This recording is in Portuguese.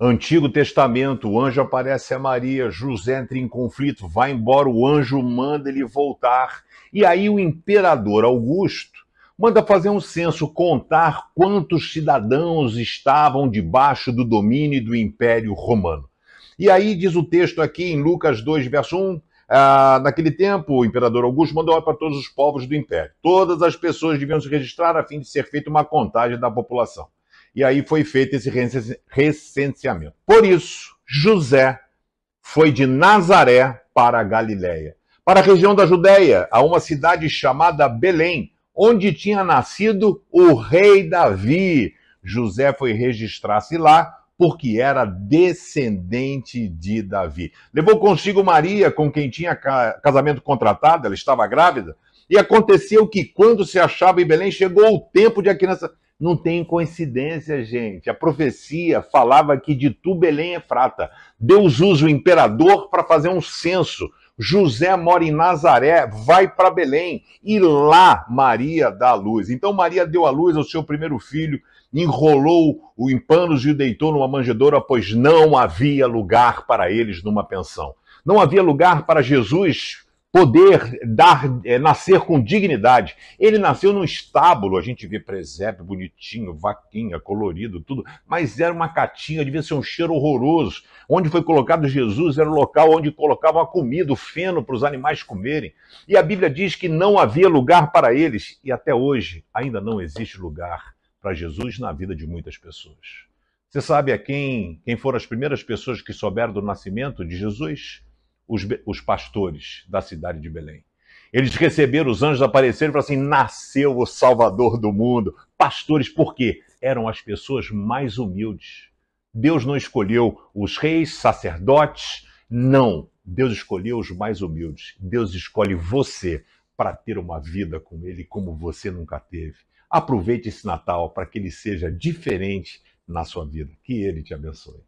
Antigo Testamento, o anjo aparece a Maria, José entra em conflito, vai embora, o anjo manda ele voltar. E aí o imperador Augusto manda fazer um censo, contar quantos cidadãos estavam debaixo do domínio do Império Romano. E aí diz o texto aqui em Lucas 2, verso 1, ah, naquele tempo, o imperador Augusto mandou para todos os povos do império. Todas as pessoas deviam se registrar a fim de ser feita uma contagem da população. E aí foi feito esse recenseamento. Por isso, José foi de Nazaré para Galiléia, para a região da Judéia, a uma cidade chamada Belém, onde tinha nascido o rei Davi. José foi registrar-se lá porque era descendente de Davi. Levou consigo Maria, com quem tinha casamento contratado, ela estava grávida, e aconteceu que quando se achava em Belém, chegou o tempo de a criança. Não tem coincidência, gente. A profecia falava que de tu Belém é frata. Deus usa o imperador para fazer um censo. José mora em Nazaré, vai para Belém e lá Maria dá a luz. Então Maria deu a luz ao seu primeiro filho, enrolou o em panos e o deitou numa manjedoura, pois não havia lugar para eles numa pensão. Não havia lugar para Jesus poder dar, é, nascer com dignidade. Ele nasceu num estábulo, a gente vê presépio bonitinho, vaquinha, colorido, tudo, mas era uma catinha, devia ser um cheiro horroroso. Onde foi colocado Jesus era o local onde colocavam a comida, o feno para os animais comerem. E a Bíblia diz que não havia lugar para eles, e até hoje ainda não existe lugar para Jesus na vida de muitas pessoas. Você sabe a quem, quem foram as primeiras pessoas que souberam do nascimento de Jesus? Os, os pastores da cidade de Belém. Eles receberam, os anjos apareceram e falaram assim: nasceu o Salvador do mundo. Pastores, por quê? Eram as pessoas mais humildes. Deus não escolheu os reis, sacerdotes, não. Deus escolheu os mais humildes. Deus escolhe você para ter uma vida com Ele como você nunca teve. Aproveite esse Natal para que ele seja diferente na sua vida. Que Ele te abençoe.